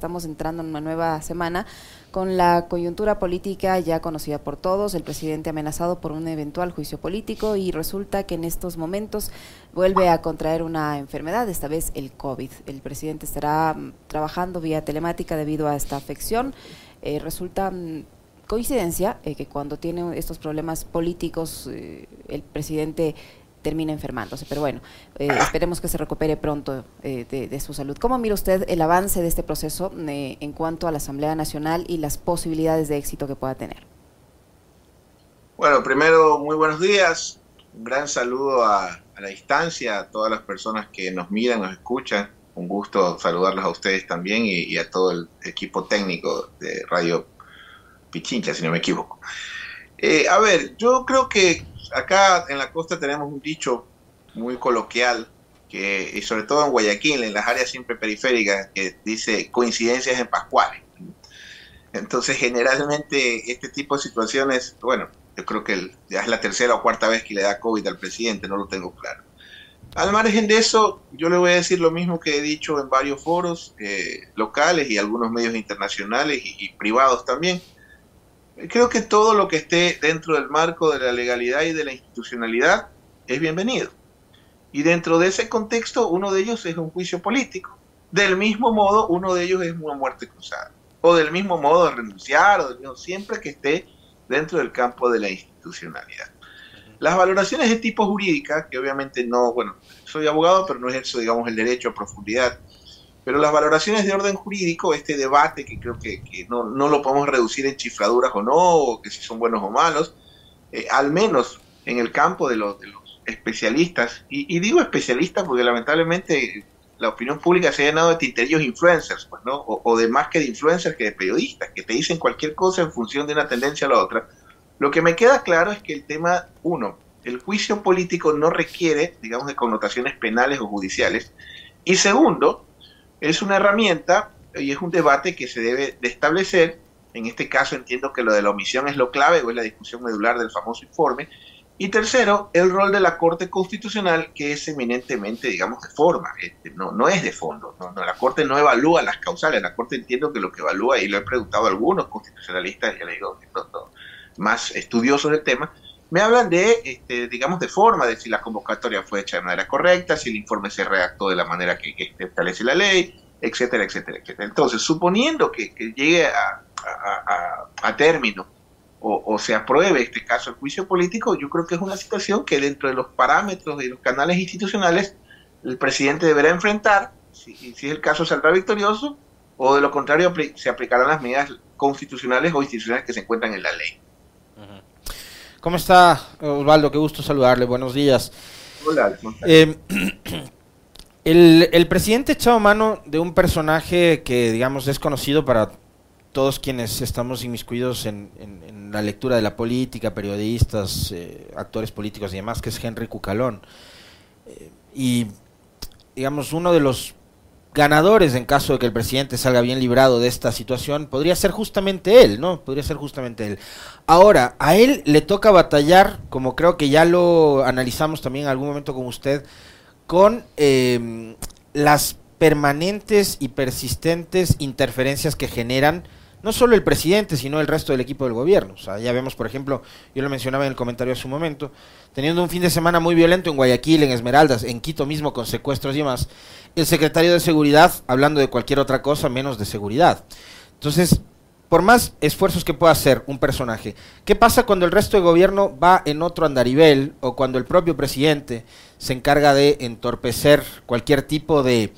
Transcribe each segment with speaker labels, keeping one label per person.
Speaker 1: Estamos entrando en una nueva semana con la coyuntura política ya conocida por todos, el presidente amenazado por un eventual juicio político y resulta que en estos momentos vuelve a contraer una enfermedad, esta vez el COVID. El presidente estará mm, trabajando vía telemática debido a esta afección. Eh, resulta mm, coincidencia eh, que cuando tiene estos problemas políticos eh, el presidente termina enfermándose. Pero bueno, eh, esperemos que se recupere pronto eh, de, su salud. ¿Cómo mira usted el avance de este proceso eh, en cuanto a la Asamblea Nacional y las posibilidades de éxito que pueda tener?
Speaker 2: Bueno, primero, muy buenos días. Un gran saludo a, la distancia, a todas las personas que nos miran, nos escuchan. Un gusto saludarlos a ustedes también y, a todo el equipo técnico de Radio Pichincha, si no me equivoco. a ver, yo creo que acá en la costa tenemos un dicho muy coloquial, que, y sobre todo en Guayaquil, en las áreas siempre periféricas, que dice coincidencias en Pascuales. Entonces, generalmente, este tipo de situaciones, bueno, yo creo que ya es la tercera o cuarta vez que le da COVID al presidente, no lo tengo claro. Al margen de eso, yo le voy a decir lo mismo que he dicho en varios foros eh, locales y algunos medios internacionales y privados también creo que todo lo que esté dentro del marco de la legalidad y de la institucionalidad es bienvenido. Y dentro de ese contexto, uno de ellos es un juicio político. Del mismo modo, uno de ellos es una muerte cruzada. O del mismo modo, renunciar, o siempre que esté dentro del campo de la institucionalidad. Las valoraciones de tipo jurídica, que obviamente no, bueno, soy abogado, pero no ejerzo, digamos, el derecho a profundidad pero las valoraciones de orden jurídico, este debate que creo que, no, lo podemos reducir en chifladuras o no, o que si son buenos o malos, eh, al menos en el campo de los, de los especialistas, y, digo especialistas porque lamentablemente la opinión pública se ha llenado de tinterillos influencers, pues, ¿no? o, de más que de influencers que de periodistas, que te dicen cualquier cosa en función de una tendencia a la otra. Lo que me queda claro es que el tema, uno, el juicio político no requiere, digamos, de connotaciones penales o judiciales, y segundo, es una herramienta y es un debate que se debe de establecer. En este caso entiendo que lo de la omisión es lo clave o es la discusión medular del famoso informe. Y tercero, el rol de la Corte Constitucional, que es eminentemente, digamos, de forma, este, no, no es de fondo. No, la Corte no evalúa las causales, la Corte entiendo que lo que evalúa, y lo he preguntado a algunos constitucionalistas, ya le digo, más estudiosos del tema, me hablan de, este, digamos, de forma, de si la convocatoria fue hecha de manera correcta, si el informe se redactó de la manera que, establece la ley, etcétera, etcétera, etcétera. Entonces, suponiendo que, llegue a, término o, se apruebe este caso el juicio político, yo creo que es una situación que dentro de los parámetros de los canales institucionales el presidente deberá enfrentar, si, si el caso saldrá victorioso, o de lo contrario se aplicarán las medidas constitucionales o institucionales que se encuentran en la ley.
Speaker 3: ¿Cómo está, Osvaldo? Qué gusto saludarle. Buenos días.
Speaker 2: Hola.
Speaker 3: Eh, el, el, presidente echado mano de un personaje que, digamos, es conocido para todos quienes estamos inmiscuidos en, la lectura de la política, periodistas, eh, actores políticos y demás, que es Henry Cucalón. Eh, y, digamos, uno de los ganadores en caso de que el presidente salga bien librado de esta situación podría ser justamente él, ¿no? Podría ser justamente él. Ahora, a él le toca batallar, como creo que ya lo analizamos también en algún momento con usted, con em, las permanentes y persistentes interferencias que generan no solo el presidente, sino el resto del equipo del gobierno. O sea, ya vemos, por ejemplo, yo lo mencionaba en el comentario hace un momento, teniendo un fin de semana muy violento en Guayaquil, en Esmeraldas, en Quito mismo, con secuestros y demás, el secretario de Seguridad hablando de cualquier otra cosa menos de seguridad. Entonces, por más esfuerzos que pueda hacer un personaje, ¿qué pasa cuando el resto del gobierno va en otro andarivel o cuando el propio presidente se encarga de entorpecer cualquier tipo de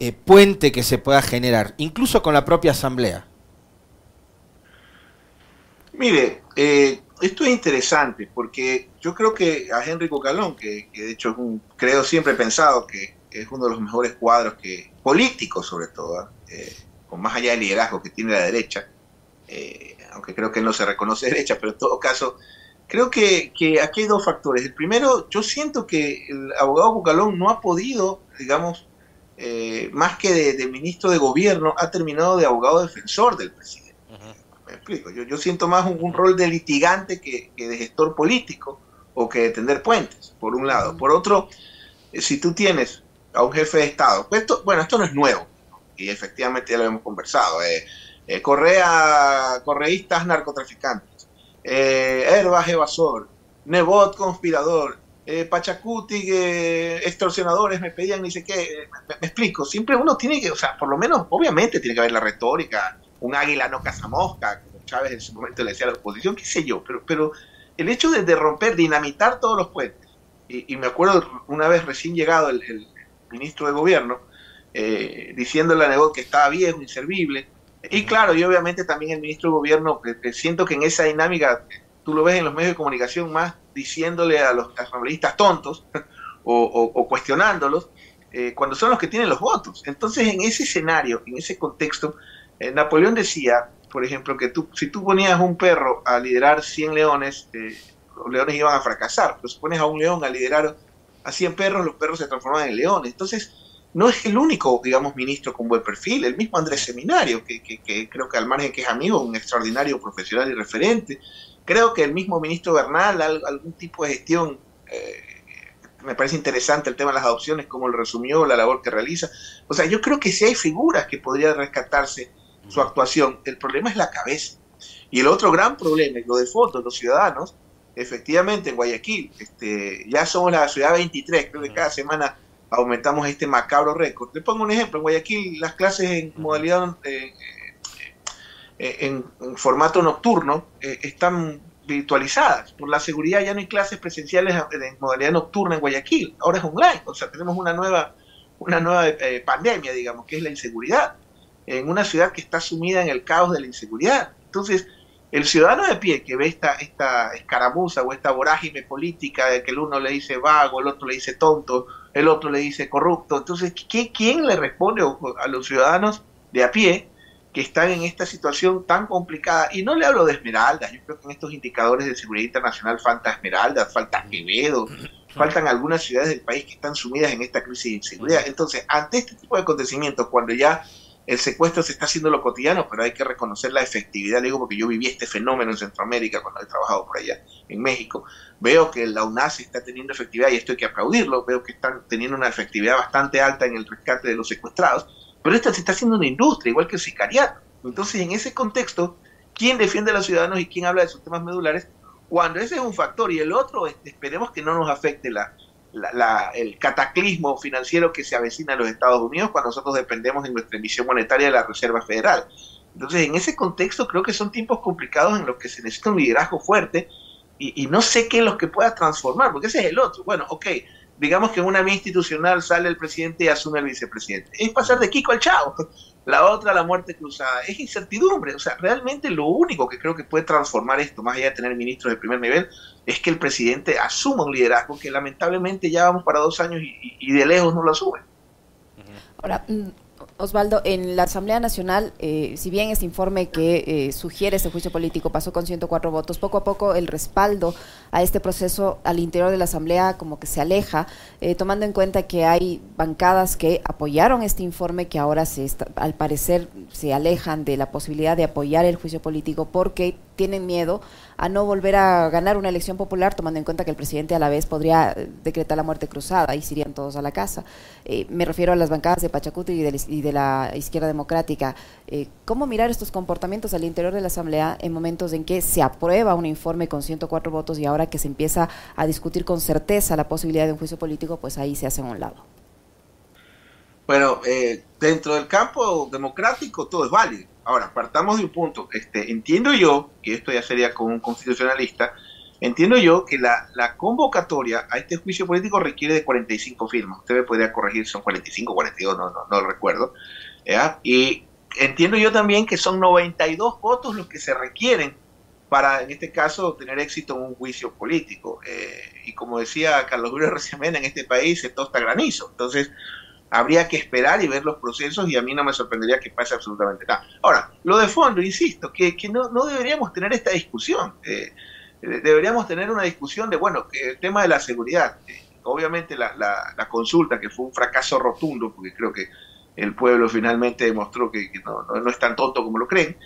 Speaker 3: eh, puente que se pueda generar, incluso con la propia asamblea?
Speaker 2: Mire, eh, esto es interesante porque yo creo que a Henry Cocalón, que, de hecho es un, creo siempre pensado que, es uno de los mejores cuadros que políticos sobre todo, eh, con más allá del liderazgo que tiene la derecha, eh, aunque creo que no se reconoce derecha, pero en todo caso, creo que, aquí hay dos factores. El primero, yo siento que el abogado Cucalón no ha podido, digamos, más que de, ministro de gobierno, ha terminado de abogado defensor del presidente explico. Yo, siento más un, rol de litigante que, de gestor político o que de tender puentes, por un lado. Por otro, eh, si tú tienes a un jefe de Estado, pues bueno, esto no es nuevo. y efectivamente ya lo hemos conversado. Correa, correístas narcotraficantes, Herbas evasor, Nebot conspirador, eh, Pachacuti, extorsionadores me pedían ni sé qué, me, explico, siempre uno tiene que, o sea, por lo menos, obviamente tiene que haber la retórica, un águila no caza mosca, como Chávez en su momento le decía a la oposición, qué sé yo, pero, pero el hecho de, romper, dinamitar todos los puentes, y, me acuerdo una vez recién llegado el, ministro de gobierno, eh, diciéndole a Nebot que estaba viejo, inservible, y claro, y obviamente también el ministro de gobierno, siento que en esa dinámica tú lo ves en los medios de comunicación más diciéndole a los asambleístas tontos o, cuestionándolos, eh, cuando son los que tienen los votos. Entonces, en ese escenario, en ese contexto, eh, Napoleón decía, por ejemplo, que tú, si tú ponías un perro a liderar 100 leones, eh, los leones iban a fracasar, pero si pones a un león a liderar a 100 perros, los perros se transforman en leones. Entonces, no es el único, digamos, ministro con buen perfil, el mismo Andrés Seminario, que, que creo que al margen que es amigo, un extraordinario profesional y referente, Creo que el mismo ministro Bernal, algún tipo de gestión, eh, me parece interesante el tema de las adopciones, como lo resumió, la labor que realiza. O sea, yo creo que sí hay figuras que podría rescatarse su actuación. El problema es la cabeza. Y el otro gran problema, es lo de fotos, los ciudadanos, efectivamente en Guayaquil, este, ya somos la ciudad 23, creo que cada semana aumentamos este macabro récord. Le pongo un ejemplo, en Guayaquil las clases en modalidad eh, eh, en, formato nocturno eh, están virtualizadas. Por la seguridad ya no hay clases presenciales en modalidad nocturna en Guayaquil, ahora es online, o sea, tenemos una nueva, una nueva eh, pandemia, digamos, que es la inseguridad, en una ciudad que está sumida en el caos de la inseguridad. Entonces, el ciudadano de pie que ve esta, esta escaramuza o esta vorágine política de que el uno le dice vago, el otro le dice tonto, el otro le dice corrupto, entonces, ¿qué, ¿quién le responde a los ciudadanos de a pie que están en esta situación tan complicada. Y no le hablo de Esmeraldas, yo creo que en estos indicadores de seguridad internacional falta Esmeraldas, falta Quevedo, faltan algunas ciudades del país que están sumidas en esta crisis de inseguridad. Entonces, ante este tipo de acontecimientos, cuando ya el secuestro se está haciendo lo cotidiano, pero hay que reconocer la efectividad, le digo porque yo viví este fenómeno en Centroamérica cuando he trabajado por allá, en México, veo que la UNAS está teniendo efectividad y esto hay que aplaudirlo, veo que están teniendo una efectividad bastante alta en el rescate de los secuestrados, pero esto se está haciendo una industria, igual que el sicariato. Entonces, en ese contexto, ¿quién defiende a los ciudadanos y quién habla de sus temas medulares? Cuando ese es un factor y el otro, este, esperemos que no nos afecte la, el cataclismo financiero que se avecina en los Estados Unidos cuando nosotros dependemos en nuestra emisión monetaria de la Reserva Federal. Entonces, en ese contexto, creo que son tiempos complicados en los que se necesita un liderazgo fuerte y, y no sé qué es lo que pueda transformar, porque ese es el otro. Bueno, ok, digamos que en una vía institucional sale el presidente y asume el vicepresidente. Es pasar de Kiko al Chao. La otra, la muerte cruzada. Es incertidumbre. O sea, realmente lo único que creo que puede transformar esto, más allá de tener ministros de primer nivel, es que el presidente asuma un liderazgo que lamentablemente ya vamos para dos años y, y de lejos no lo asume.
Speaker 1: Ahora, mm, Osvaldo, en la Asamblea Nacional, eh, si bien este informe que eh, sugiere este juicio político pasó con 104 votos, poco a poco el respaldo a este proceso al interior de la Asamblea como que se aleja, eh, tomando en cuenta que hay bancadas que apoyaron este informe que ahora se al parecer se alejan de la posibilidad de apoyar el juicio político porque tienen miedo a no volver a ganar una elección popular, tomando en cuenta que el presidente a la vez podría eh, decretar la muerte cruzada y se irían todos a la casa. Eh, me refiero a las bancadas de Pachacuti y de, la izquierda democrática. ¿Cómo mirar estos comportamientos al interior de la Asamblea en momentos en que se aprueba un informe con 104 votos y ahora que se empieza a discutir con certeza la posibilidad de un juicio político, pues ahí se hace a un lado?
Speaker 2: Bueno, dentro del campo democrático todo es válido Ahora, partamos de un punto. Este, entiendo yo, que esto ya sería con un constitucionalista, entiendo yo que la, convocatoria a este juicio político requiere de 45 firmas. Usted me podría corregir, son 45, 42, no, no, no lo recuerdo. Y entiendo yo también que son 92 votos los que se requieren para, en este caso, tener éxito en un juicio político. Eh, y como decía Carlos Julio Recemena, en este país se tosta granizo. Entonces, habría que esperar y ver los procesos y a mí no me sorprendería que pase absolutamente nada. Ahora, lo de fondo, insisto, que, que no, no, deberíamos tener esta discusión. Eh, deberíamos tener una discusión de, bueno, el tema de la seguridad. Eh, obviamente la, la, consulta, que fue un fracaso rotundo, porque creo que el pueblo finalmente demostró que, no, no, es tan tonto como lo creen.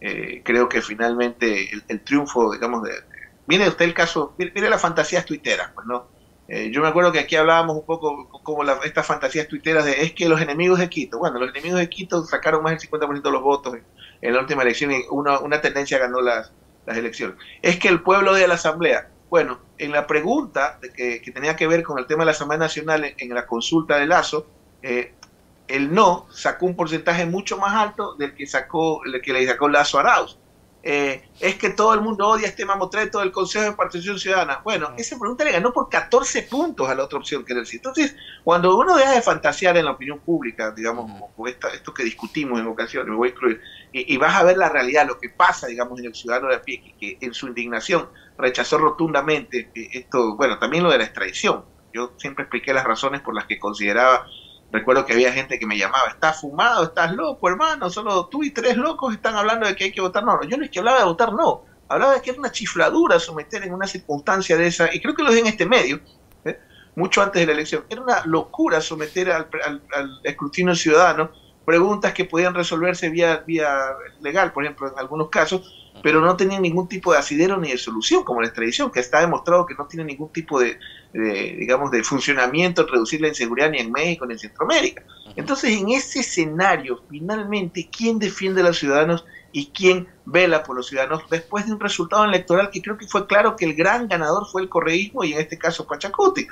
Speaker 2: Eh, creo que finalmente el, triunfo, digamos, de, usted el caso, mire, las fantasías tuiteras, pues no Eh, yo me acuerdo que aquí hablábamos un poco como estas fantasías tuiteras de es que los enemigos de Quito, bueno, los enemigos de Quito sacaron más del 50% de los votos en, la última elección y una, una tendencia ganó las, las elecciones. Es que el pueblo de la Asamblea, bueno, en la pregunta de que, que, tenía que ver con el tema de la Asamblea Nacional en, la consulta de Lazo, eh, el no sacó un porcentaje mucho más alto del que sacó, el que le sacó Lazo Arauz. Eh, es que todo el mundo odia este mamotreto del Consejo de Participación Ciudadana. Bueno, esa pregunta le ganó por 14 puntos a la otra opción que era el sí. Entonces, cuando uno deja de fantasear en la opinión pública, digamos, como esto que discutimos en ocasiones, me voy a incluir, y, vas a ver la realidad, lo que pasa, digamos, en el ciudadano de a pie, que, en su indignación rechazó rotundamente eh, esto, bueno, también lo de la extradición. Yo siempre expliqué las razones por las que consideraba Recuerdo que había gente que me llamaba, ¿estás fumado? ¿Estás loco, hermano? Solo tú y tres locos están hablando de que hay que votar no. Yo no es que hablaba de votar no, hablaba de que era una chifladura someter en una circunstancia de esa, y creo que lo dije en este medio, ¿eh? mucho antes de la elección, era una locura someter al, al, escrutinio ciudadano preguntas que podían resolverse vía, vía legal, por ejemplo, en algunos casos, pero no tenían ningún tipo de asidero ni de solución, como la extradición, que está demostrado que no tiene ningún tipo de, digamos, de funcionamiento, reducir la inseguridad ni en México ni en Centroamérica. Entonces, en ese escenario, finalmente, ¿quién defiende a los ciudadanos y quién vela por los ciudadanos después de un resultado electoral que creo que fue claro que el gran ganador fue el correísmo y en este caso Pachacuti,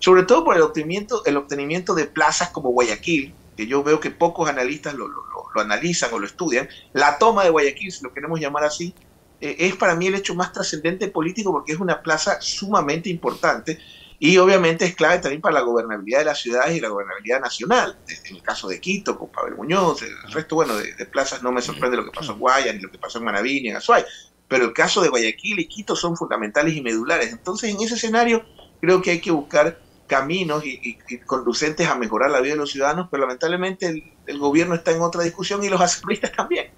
Speaker 2: sobre todo por el obtenimiento, el obtenimiento de plazas como Guayaquil, que yo veo que pocos analistas lo, lo, analizan o lo estudian, la toma de Guayaquil, si lo queremos llamar así, eh, es para mí el hecho más trascendente político porque es una plaza sumamente importante y obviamente es clave también para la gobernabilidad de las ciudades y la gobernabilidad nacional. En el caso de Quito, con Pavel Muñoz, el resto, bueno, de, plazas no me sorprende lo que pasó en Guaya, ni lo que pasó en Manaví, ni en Azuay, pero el caso de Guayaquil y Quito son fundamentales y medulares. Entonces, en ese escenario, creo que hay que buscar caminos y, conducentes a mejorar la vida de los ciudadanos, pero lamentablemente el, gobierno está en otra discusión y los asambleístas también.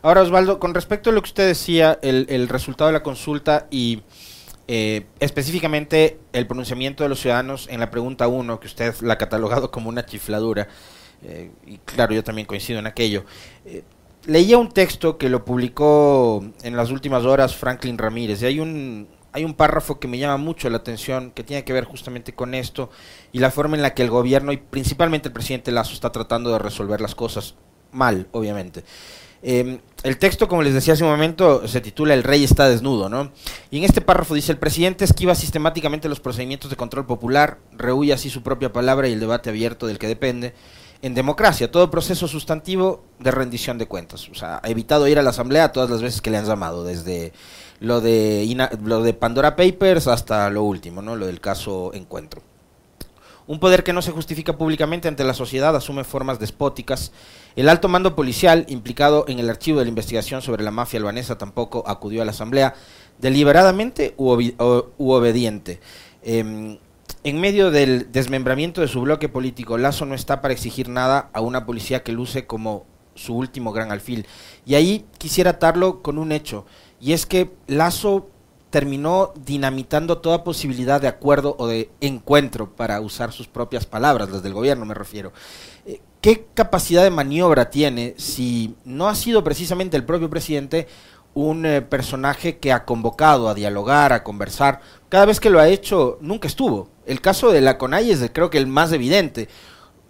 Speaker 3: Ahora, Osvaldo, con respecto a lo que usted decía, el, resultado de la consulta y eh, específicamente el pronunciamiento de los ciudadanos en la pregunta 1, que usted la ha catalogado como una chifladura, eh, y claro, yo también coincido en aquello. Eh, leía un texto que lo publicó en las últimas horas Franklin Ramírez, y hay un, hay un párrafo que me llama mucho la atención, que tiene que ver justamente con esto y la forma en la que el gobierno y principalmente el presidente Lazo está tratando de resolver las cosas mal, obviamente. Em, el texto, como les decía hace un momento, se titula El rey está desnudo, ¿no? Y en este párrafo dice, el presidente esquiva sistemáticamente los procedimientos de control popular, rehuye así su propia palabra y el debate abierto del que depende. En democracia, todo proceso sustantivo de rendición de cuentas. O sea, ha evitado ir a la asamblea todas las veces que le han llamado, desde lo de, lo de Pandora Papers hasta lo último, ¿no? lo del caso Encuentro. Un poder que no se justifica públicamente ante la sociedad asume formas despóticas. El alto mando policial, implicado en el archivo de la investigación sobre la mafia albanesa, tampoco acudió a la Asamblea, deliberadamente u, obediente. Em, en medio del desmembramiento de su bloque político, Lazo no está para exigir nada a una policía que luce como su último gran alfil. Y ahí quisiera atarlo con un hecho y es que Lazo terminó dinamitando toda posibilidad de acuerdo o de encuentro, para usar sus propias palabras, las del gobierno me refiero. Eh, ¿Qué capacidad de maniobra tiene si no ha sido precisamente el propio presidente un eh, personaje que ha convocado a dialogar, a conversar? Cada vez que lo ha hecho, nunca estuvo. El caso de la CONAI es creo que el más evidente.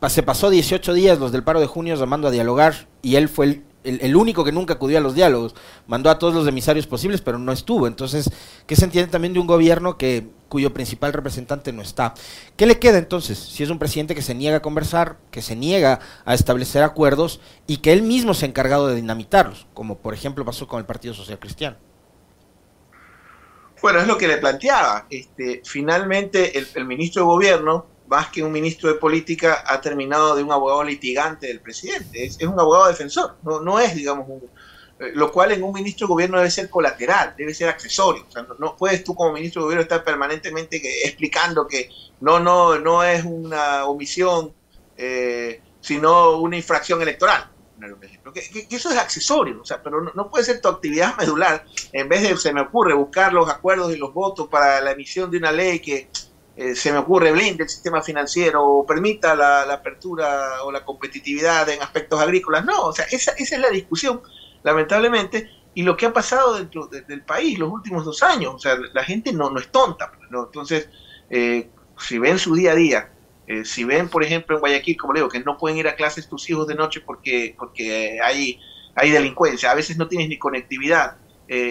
Speaker 3: Se pasó 18 días los del paro de junio llamando a dialogar y él fue el el, único que nunca acudió a los diálogos. Mandó a todos los emisarios posibles, pero no estuvo. Entonces, ¿qué se entiende también de un gobierno que cuyo principal representante no está? ¿Qué le queda entonces? Si es un presidente que se niega a conversar, que se niega a establecer acuerdos y que él mismo se ha encargado de dinamitarlos, como por ejemplo pasó con el Partido Social Cristiano.
Speaker 2: Bueno, es lo que le planteaba. Este, finalmente, el, el ministro de Gobierno más que un ministro de política, ha terminado de un abogado litigante del presidente. Es, un abogado defensor, no, no es, digamos, un, eh, lo cual en un ministro de gobierno debe ser colateral, debe ser accesorio. O sea, no, puedes tú como ministro de gobierno estar permanentemente explicando que no, no, no es una omisión, eh, sino una infracción electoral. Que, eso es accesorio, o sea, pero no, no, puede ser tu actividad medular. En vez de, se me ocurre, buscar los acuerdos y los votos para la emisión de una ley que eh, se me ocurre, blinde el sistema financiero o permita la, apertura o la competitividad en aspectos agrícolas. No, o sea, esa, es la discusión, lamentablemente, y lo que ha pasado dentro del país los últimos dos años. O sea, la gente no, no es tonta, pues, ¿no? Entonces, eh, si ven su día a día, eh, si ven, por ejemplo, en Guayaquil, como le digo, que no pueden ir a clases tus hijos de noche porque, porque hay, hay delincuencia, a veces no tienes ni conectividad.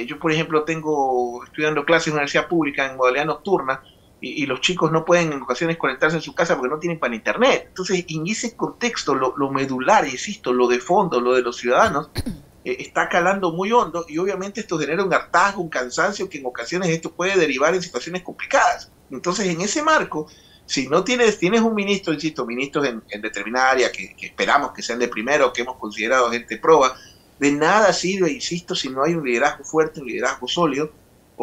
Speaker 2: Yo, por ejemplo, tengo estudiando clases en universidad pública en modalidad nocturna y, los chicos no pueden en ocasiones conectarse en su casa porque no tienen para internet. Entonces, en ese contexto, lo, lo medular, insisto, lo de fondo, lo de los ciudadanos, eh, está calando muy hondo y obviamente esto genera un hartazgo, un cansancio que en ocasiones esto puede derivar en situaciones complicadas. Entonces, en ese marco, si no tienes, tienes un ministro, insisto, ministros en, determinada área que, esperamos que sean de primero, que hemos considerado gente proba, de nada sirve, insisto, si no hay un liderazgo fuerte, un liderazgo sólido,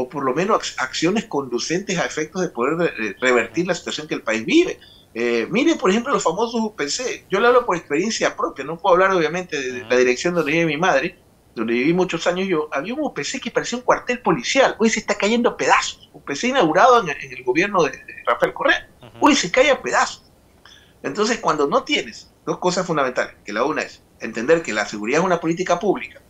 Speaker 2: o por lo menos acciones conducentes a efectos de poder revertir la situación que el país vive. Eh, mire, por ejemplo, los famosos UPC. Yo le hablo por experiencia propia, no puedo hablar obviamente de la dirección donde vive mi madre, donde viví muchos años yo. Había un UPC que parecía un cuartel policial. Hoy se está cayendo a pedazos. UPC inaugurado en el, gobierno de, Rafael Correa. Hoy se cae a pedazos. Entonces, cuando no tienes dos cosas fundamentales, que la una es entender que la seguridad es una política pública,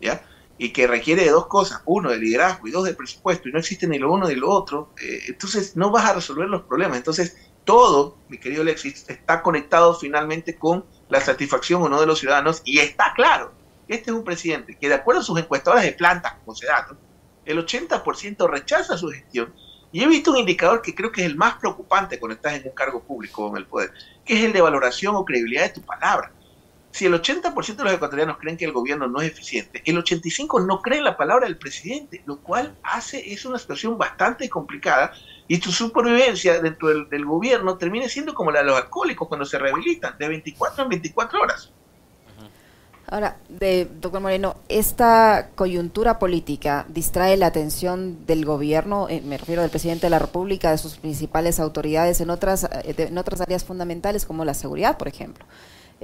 Speaker 2: ¿ya? Y que requiere de dos cosas, uno de liderazgo y dos de presupuesto, y no existe ni lo uno ni lo otro, eh, entonces no vas a resolver los problemas. Entonces, todo, mi querido Alexis, está conectado finalmente con la satisfacción o no de los ciudadanos, y está claro, este es un presidente que de acuerdo a sus encuestadoras de plantas, como se dato, el 80% rechaza su gestión, y he visto un indicador que creo que es el más preocupante cuando estás en un cargo público o en el poder, que es el de valoración o credibilidad de tu palabra. Si el 80% de los ecuatorianos creen que el gobierno no es eficiente, el 85% no cree la palabra del presidente, lo cual hace es una situación bastante complicada y tu supervivencia dentro del, gobierno termina siendo como la de los alcohólicos cuando se rehabilitan, de 24 en 24 horas.
Speaker 1: Ahora, de, doctor Moreno, ¿esta coyuntura política distrae la atención del gobierno, eh, me refiero del presidente de la República, de sus principales autoridades en otras, eh, en otras áreas fundamentales como la seguridad, por ejemplo?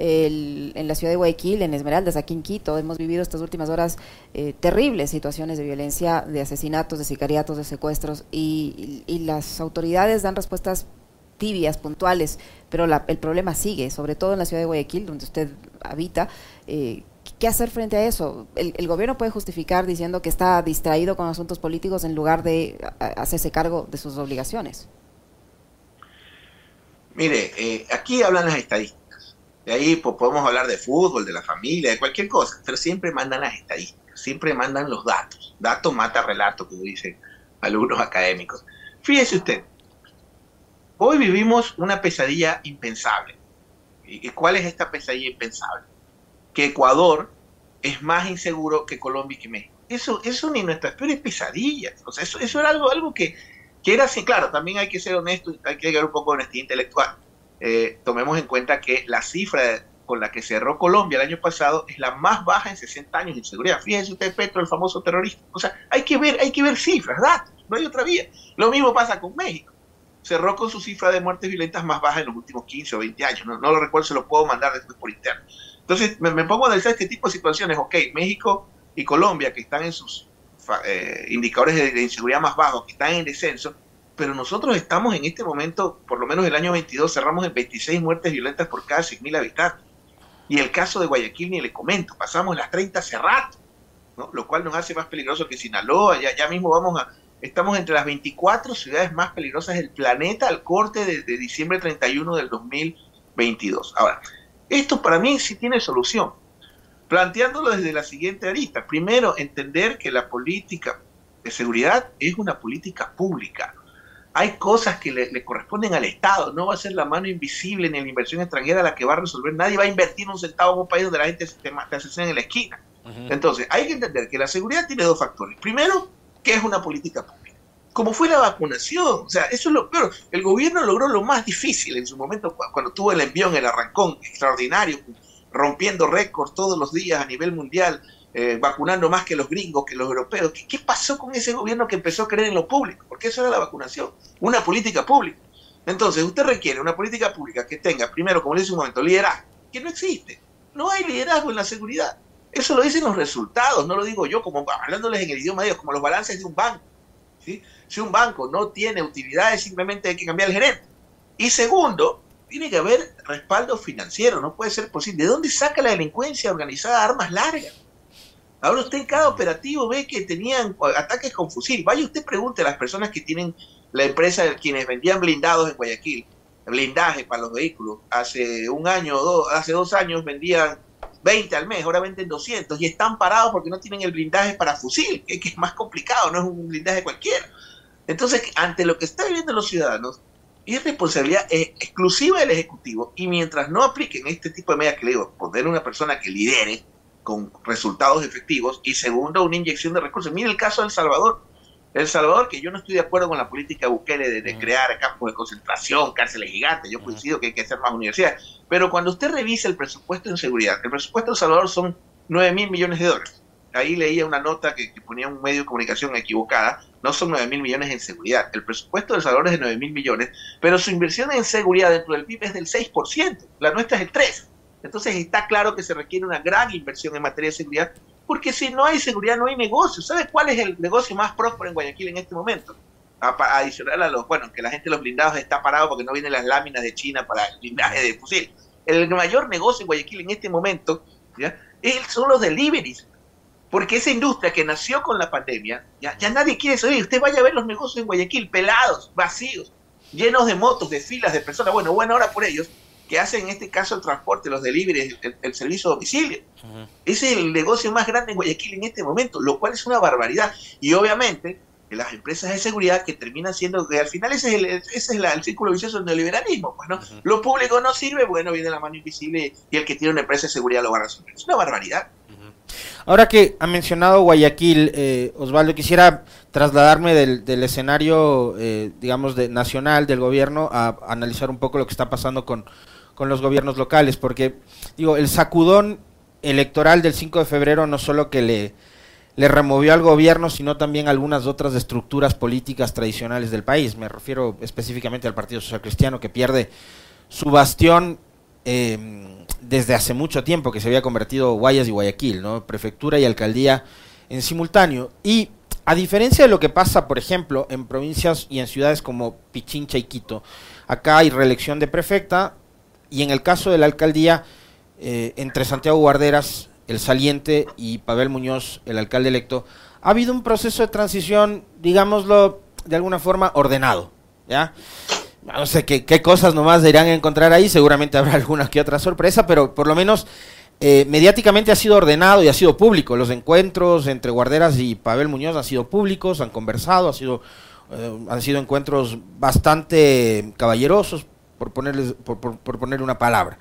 Speaker 1: En la ciudad de Guayaquil, en Esmeraldas, aquí en Quito, hemos vivido estas últimas horas eh, terribles situaciones de violencia, de asesinatos, de sicariatos, de secuestros, y, las autoridades dan respuestas tibias, puntuales, pero el problema sigue, sobre todo en la ciudad de Guayaquil, donde usted habita. Eh, ¿Qué hacer frente a eso? El, gobierno puede justificar diciendo que está distraído con asuntos políticos en lugar de hacerse cargo de sus obligaciones.
Speaker 2: Mire, eh, aquí hablan las estadísticas. De ahí pues, podemos hablar de fútbol, de la familia, de cualquier cosa, pero siempre mandan las estadísticas, siempre mandan los datos. Dato mata relato, como dicen algunos académicos. Fíjese usted, hoy vivimos una pesadilla impensable. ¿Y cuál es esta pesadilla impensable? Que Ecuador es más inseguro que Colombia y que México. Eso, eso ni nuestras peores pesadillas. O sea, eso, eso era algo, algo que, que era así, claro, también hay que ser honesto, hay que llegar un poco de honestidad intelectual eh, tomemos en cuenta que la cifra con la que cerró Colombia el año pasado es la más baja en 60 años de inseguridad. Fíjense usted, Petro, el famoso terrorista. O sea, hay que ver, hay que ver cifras, datos, no hay otra vía. Lo mismo pasa con México. Cerró con su cifra de muertes violentas más baja en los últimos 15 o 20 años. No, lo recuerdo, se lo puedo mandar después por interno. Entonces, me, pongo a analizar este tipo de situaciones. Ok, México y Colombia, que están en sus eh, indicadores de inseguridad más bajos, que están en descenso, pero nosotros estamos en este momento, por lo menos el año 22, cerramos en 26 muertes violentas por cada 100.000 habitantes. Y el caso de Guayaquil ni le comento, pasamos las 30 hace lo cual nos hace más peligroso que Sinaloa, ya, ya mismo vamos a, estamos entre las 24 ciudades más peligrosas del planeta al corte de, de diciembre 31 del 2022. Ahora, esto para mí sí tiene solución, planteándolo desde la siguiente arista. Primero, entender que la política de seguridad es una política pública hay cosas que le, corresponden al Estado, no va a ser la mano invisible ni la inversión extranjera la que va a resolver, nadie va a invertir un centavo en un país donde la gente se te, asesina en la esquina. Entonces, hay que entender que la seguridad tiene dos factores. Primero, que es una política pública. Como fue la vacunación, o sea, eso es lo peor. El gobierno logró lo más difícil en su momento cuando tuvo el envío en el arrancón extraordinario, rompiendo récords todos los días a nivel mundial, eh, vacunando más que los gringos, que los europeos. ¿Qué, pasó con ese gobierno que empezó a creer en lo público? Porque eso era la vacunación, una política pública. Entonces, usted requiere una política pública que tenga, primero, como le dice un momento, liderazgo, que no existe. No hay liderazgo en la seguridad. Eso lo dicen los resultados, no lo digo yo, como hablándoles en el idioma de Dios, como los balances de un banco. ¿sí? Si un banco no tiene utilidades, simplemente hay que cambiar el gerente. Y segundo, tiene que haber respaldo financiero, no puede ser posible. ¿De dónde saca la delincuencia organizada armas largas? Ahora usted en cada operativo ve que tenían ataques con fusil. Vaya usted pregunte a las personas que tienen la empresa quienes vendían blindados en Guayaquil, blindaje para los vehículos, hace un año o dos, hace dos años vendían 20 al mes, ahora venden 200 y están parados porque no tienen el blindaje para fusil, que, es más complicado, no es un blindaje cualquiera. Entonces, ante lo que están viviendo los ciudadanos, es responsabilidad exclusiva del Ejecutivo y mientras no apliquen este tipo de medidas que le digo, poner una persona que lidere con resultados efectivos y segundo, una inyección de recursos. Mire el caso de El Salvador. El Salvador, que yo no estoy de acuerdo con la política de Bukele de, crear campos de concentración, cárceles gigantes, yo coincido que hay que hacer más universidades, pero cuando usted revisa el presupuesto en seguridad, el presupuesto de El Salvador son 9 mil millones de dólares. Ahí leía una nota que, ponía un medio de comunicación equivocada, no son 9 mil millones en seguridad. El presupuesto de El Salvador es de 9 mil millones, pero su inversión en seguridad dentro del PIB es del 6%, la nuestra es el 3%. Entonces está claro que se requiere una gran inversión en materia de seguridad, porque si no hay seguridad no hay negocio. ¿Sabes cuál es el negocio más próspero en Guayaquil en este momento? adicional a los, bueno, que la gente de los blindados está parado porque no vienen las láminas de China para el blindaje de fusil. El mayor negocio en Guayaquil en este momento ¿ya? son los deliveries. Porque esa industria que nació con la pandemia, ya, ya nadie quiere saber. Usted vaya a ver los negocios en Guayaquil, pelados, vacíos, llenos de motos, de filas de personas. Bueno, buena hora por ellos, que hacen en este caso el transporte, los deliveries, el, servicio a domicilio. Ese es el negocio más grande en Guayaquil en este momento, lo cual es una barbaridad. Y obviamente las empresas de seguridad que terminan siendo, que al final ese es el, ese es el círculo vicioso del neoliberalismo. Pues, ¿no? Lo público no sirve, bueno, viene la mano invisible y el que tiene una empresa de seguridad lo va a resolver. Es una barbaridad.
Speaker 3: Ahora que ha mencionado Guayaquil, eh, Osvaldo, quisiera trasladarme del, escenario, eh, digamos, de, nacional del gobierno a analizar un poco lo que está pasando con, con los gobiernos locales, porque digo, el sacudón electoral del 5 de febrero no solo que le, le removió al gobierno, sino también algunas otras estructuras políticas tradicionales del país. Me refiero específicamente al Partido Social Cristiano, que pierde su bastión em, desde hace mucho tiempo, que se había convertido Guayas y Guayaquil, ¿no? prefectura y alcaldía en simultáneo. Y a diferencia de lo que pasa, por ejemplo, en provincias y en ciudades como Pichincha y Quito, acá hay reelección de prefecta, y en el caso de la alcaldía, eh, entre Santiago Guarderas, el saliente, y Pavel Muñoz, el alcalde electo, ha habido un proceso de transición, digámoslo de alguna forma, ordenado. ¿ya? No sé qué, cosas nomás irán a encontrar ahí, seguramente habrá alguna que otra sorpresa, pero por lo menos eh, mediáticamente ha sido ordenado y ha sido público. Los encuentros entre Guarderas y Pavel Muñoz han sido públicos, han conversado, ha sido, eh, han sido encuentros bastante caballerosos, por, ponerles, por, por, poner una palabra.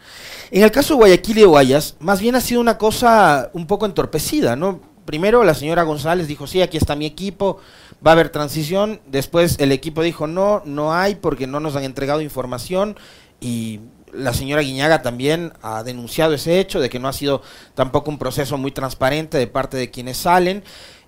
Speaker 3: En el caso de Guayaquil y de Guayas, más bien ha sido una cosa un poco entorpecida, ¿no? Primero la señora González dijo, sí, aquí está mi equipo, va a haber transición. Después el equipo dijo, no, no hay porque no nos han entregado información. Y la señora Guiñaga también ha denunciado ese hecho de que no ha sido tampoco un proceso muy transparente de parte de quienes salen.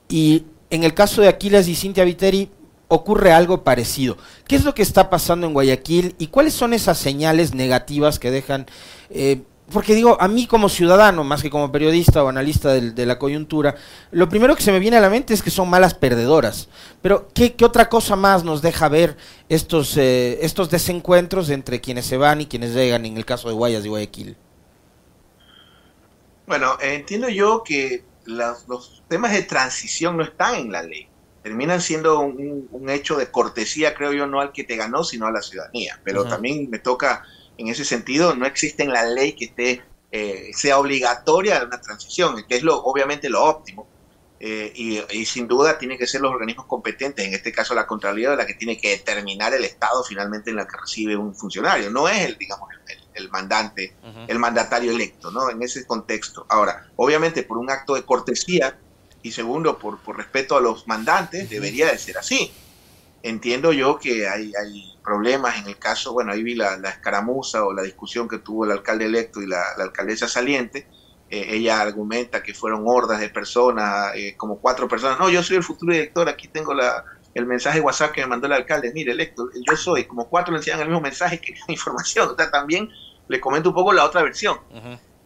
Speaker 3: Y en el caso de Aquiles y Cintia Viteri, ocurre algo parecido. ¿Qué es lo que está pasando en Guayaquil y cuáles son esas señales negativas que dejan? Eh, porque digo, a mí como ciudadano, más que como periodista o analista de, la coyuntura, lo primero que se me viene a la mente es que son malas perdedoras. Pero, ¿qué, otra cosa más nos deja ver estos, eh, estos desencuentros entre quienes se van y quienes llegan en el caso de Guayas y Guayaquil?
Speaker 2: Bueno, entiendo yo que los temas de transición no están en la ley terminan siendo un, hecho de cortesía, creo yo, no al que te ganó, sino a la ciudadanía. Pero también me toca, en ese sentido, no existe en la ley que esté, eh, sea obligatoria una transición, que es lo, obviamente lo óptimo. Eh, y, sin duda tiene que ser los organismos competentes, en este caso la Contraloría, la que tiene que determinar el estado finalmente en el que recibe un funcionario. No es el, digamos, el, mandante, el mandatario electo, ¿no? En ese contexto. Ahora, obviamente por un acto de cortesía, y segundo, por, por respeto a los mandantes, debería de ser así. Entiendo yo que hay, hay problemas en el caso, bueno, ahí vi la, escaramuza o la discusión que tuvo el alcalde electo y la, alcaldesa saliente. Eh, ella argumenta que fueron hordas de personas, eh, como cuatro personas. No, yo soy el futuro director, aquí tengo la, el mensaje WhatsApp que me mandó el alcalde. Mire, electo, yo soy, como cuatro le enseñan el mismo mensaje que información. O sea, también le comento un poco la otra versión.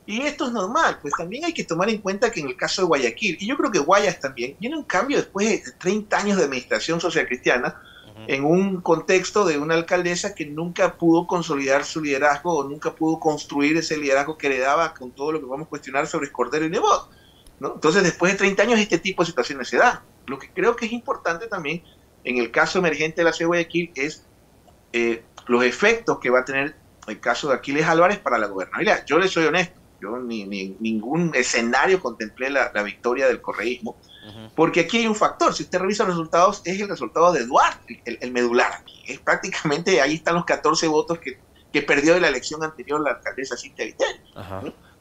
Speaker 2: Y esto es normal, pues también hay que tomar en cuenta que en el caso de Guayaquil, y yo creo que Guayas también, viene un cambio después de 30 años de administración social cristiana, en un contexto de una alcaldesa que nunca pudo consolidar su liderazgo o nunca pudo construir ese liderazgo que le daba con todo lo que vamos a cuestionar sobre Cordero y Nebot. ¿no? Entonces, después de 30 años, este tipo de situaciones se da. Lo que creo que es importante también en el caso emergente de la ciudad de Guayaquil es eh, los efectos que va a tener el caso de Aquiles Álvarez para la gobernabilidad. Yo le soy honesto, yo ni, ni ningún escenario contemplé la, victoria del correísmo, porque aquí hay un factor, si usted revisa los resultados, es el resultado de Duarte, el, medular aquí. Es prácticamente, ahí están los 14 votos que, que perdió de la elección anterior la alcaldesa Cintia Viteri.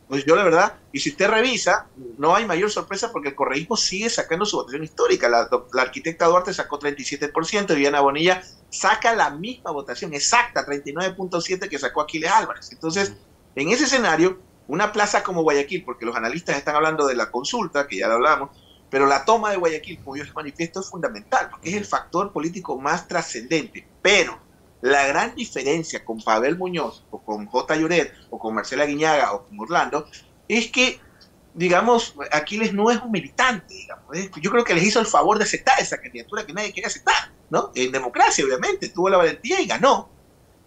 Speaker 2: Pues yo la verdad, y si usted revisa, no hay mayor sorpresa porque el correísmo sigue sacando su votación histórica. La, arquitecta Duarte sacó 37%, y Viviana Bonilla saca la misma votación exacta, 39.7% que sacó Aquiles Álvarez. Entonces, en ese escenario, una plaza como Guayaquil, porque los analistas están hablando de la consulta, que ya lo hablamos, pero la toma de Guayaquil, como yo les manifiesto, es fundamental, porque es el factor político más trascendente. Pero la gran diferencia con Pavel Muñoz, o con J. Lloret, o con Marcela Guiñaga, o con Orlando, es que, digamos, Aquiles no es un militante, digamos. Yo creo que les hizo el favor de aceptar esa candidatura que nadie quería aceptar, ¿no? En democracia, obviamente, tuvo la valentía y ganó.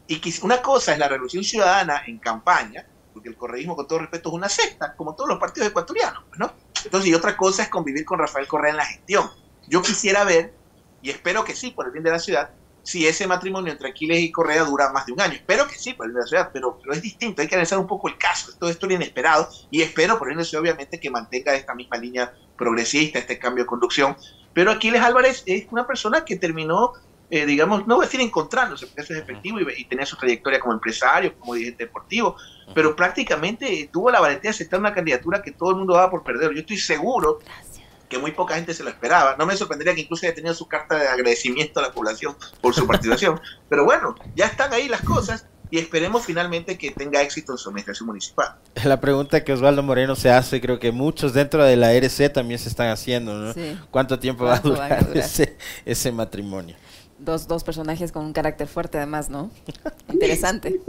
Speaker 2: Y una cosa es la revolución ciudadana en campaña, porque el correísmo, con todo respeto, es una secta, como todos los partidos ecuatorianos, ¿no? Entonces, y otra cosa es convivir con Rafael Correa en la gestión. Yo quisiera ver, y espero que sí, por el bien de la ciudad, si ese matrimonio entre Aquiles y Correa dura más de un año. Espero que sí, por la ciudad, pero, es distinto, hay que analizar un poco el caso. Todo esto es inesperado y espero, por eso obviamente, que mantenga esta misma línea progresista, este cambio de conducción. Pero Aquiles Álvarez es una persona que terminó, eh, digamos, no voy a decir encontrándose, porque eso es efectivo y, y tenía su trayectoria como empresario, como dirigente deportivo, pero prácticamente tuvo la valentía de aceptar una candidatura que todo el mundo daba por perder. Yo estoy seguro que muy poca gente se lo esperaba. No me sorprendería que incluso haya tenido su carta de agradecimiento a la población por su participación. Pero bueno, ya están ahí las cosas y esperemos finalmente que tenga éxito en su administración municipal.
Speaker 3: La pregunta que Osvaldo Moreno se hace, creo que muchos dentro de la RC también se están haciendo, ¿no? ¿Cuánto tiempo va a durar, Ese, ese matrimonio?
Speaker 1: Dos, dos personajes con un carácter fuerte además, ¿no? Interesante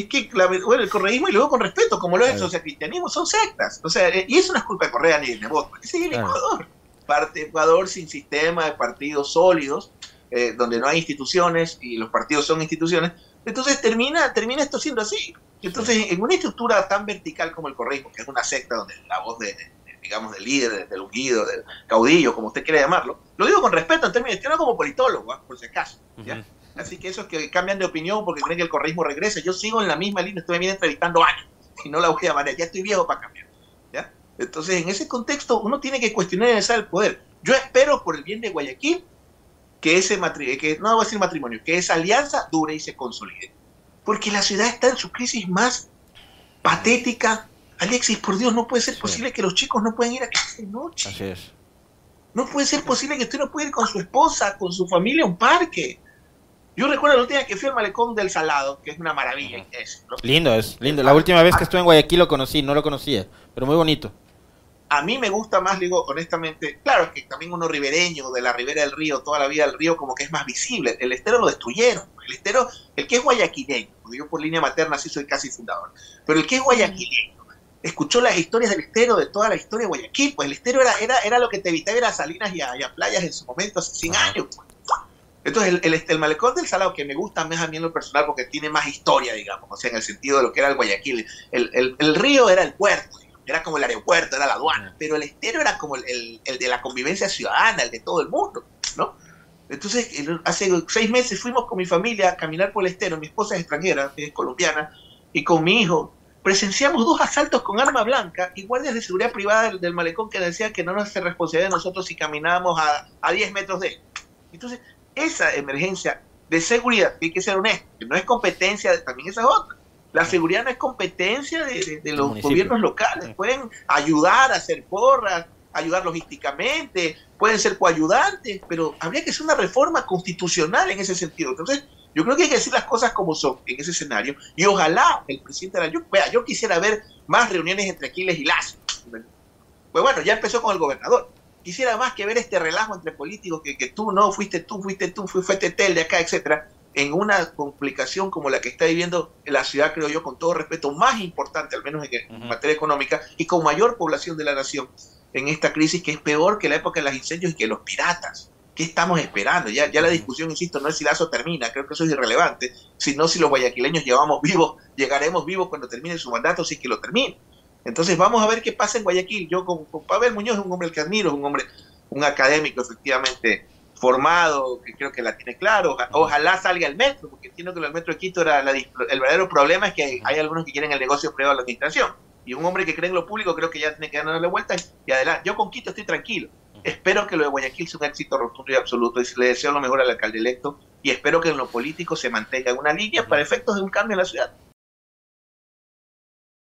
Speaker 2: es que bueno, el correísmo, y luego con respeto, como lo es el socialcristianismo, son sectas. O sea, y eso no es culpa de Correa ni de Nebot, es el Ecuador. Parte Ecuador sin sistema de partidos sólidos, eh, donde no hay instituciones y los partidos son instituciones. Entonces termina, termina esto siendo así. Entonces, en una estructura tan vertical como el correísmo, que es una secta donde la voz de, digamos, del líder, del ungido, del caudillo, como usted quiera llamarlo, lo digo con respeto en términos, no como politólogo, ¿ah? por si acaso, ¿ya? Así que esos que cambian de opinión porque creen que el correísmo regresa, yo sigo en la misma línea, estoy bien entrevistando años y no la voy a ya estoy viejo para cambiar. ¿ya? Entonces, en ese contexto, uno tiene que cuestionar el poder. Yo espero, por el bien de Guayaquil, que ese matrimonio, que no voy a decir matrimonio, que esa alianza dure y se consolide. Porque la ciudad está en su crisis más patética. Alexis, por Dios, no puede ser posible que los chicos no puedan ir a casa de noche.
Speaker 3: Así es.
Speaker 2: No puede ser posible que usted no pueda ir con su esposa, con su familia a un parque. Yo recuerdo la última vez que fui al malecón del Salado, que es una maravilla.
Speaker 3: Lindo es, lindo. La última vez que estuve en Guayaquil lo conocí, no lo conocía, pero muy bonito.
Speaker 2: A mí me gusta más, digo, honestamente, claro que también uno ribereño de la ribera del río, toda la vida del río como que es más visible. El estero lo destruyeron. El estero, el que es guayaquileño, porque yo por línea materna sí soy casi fundador, pero el que es guayaquileño, escuchó las historias del estero, de toda la historia de Guayaquil, pues el estero era, era, era lo que te evitaba ir a Salinas y a, playas en su momento hace 100 años. Pues. Entonces, el, el, malecón del Salado, que me gusta más a mí en lo personal porque tiene más historia, digamos, o sea, en el sentido de lo que era el Guayaquil. El, el río era el puerto, era como el aeropuerto, era la aduana, pero el estero era como el, de la convivencia ciudadana, el de todo el mundo, ¿no? Entonces, hace seis meses fuimos con mi familia a caminar por el estero, mi esposa es extranjera, es colombiana, y con mi hijo presenciamos dos asaltos con arma blanca y guardias de seguridad privada del, malecón que decían que no nos hace responsabilidad de nosotros si caminábamos a, a 10 metros de él. Entonces, esa emergencia de seguridad, hay que ser honesto, que no es competencia, también esa es otra. La seguridad no es competencia de, los gobiernos locales. Pueden ayudar a hacer porras, ayudar logísticamente, pueden ser coayudantes, pero habría que hacer una reforma constitucional en ese sentido. Entonces, yo creo que hay que decir las cosas como son en ese escenario y ojalá el presidente de la yo, yo quisiera ver más reuniones entre Aquiles y Lazo. Pues bueno, ya empezó con el gobernador quisiera más que ver este relajo entre políticos, que, que tú no, fuiste tú, fuiste tú, fuiste Tel de acá, etcétera, en una complicación como la que está viviendo la ciudad, creo yo, con todo respeto, más importante, al menos en, materia económica, y con mayor población de la nación en esta crisis, que es peor que la época de los incendios y que los piratas. ¿Qué estamos esperando? Ya, ya la discusión, insisto, no es si Lazo termina, creo que eso es irrelevante, sino si los guayaquileños llevamos vivos, llegaremos vivos cuando termine su mandato, si es que lo termine. Entonces vamos a ver qué pasa en Guayaquil. Yo con, Pavel Muñoz es un hombre que admiro, es un hombre, un académico efectivamente formado, que creo que la tiene claro. Ojalá salga el metro, porque entiendo que el metro de Quito era el verdadero problema es que hay algunos que quieren el negocio privado de la administración. Y un hombre que cree en lo público creo que ya tiene que darle vuelta y adelante. Yo con Quito estoy tranquilo. Espero que lo de Guayaquil sea un éxito rotundo y absoluto. Y le deseo lo mejor al alcalde electo. Y espero que en lo político se mantenga una línea para efectos de un cambio en la ciudad.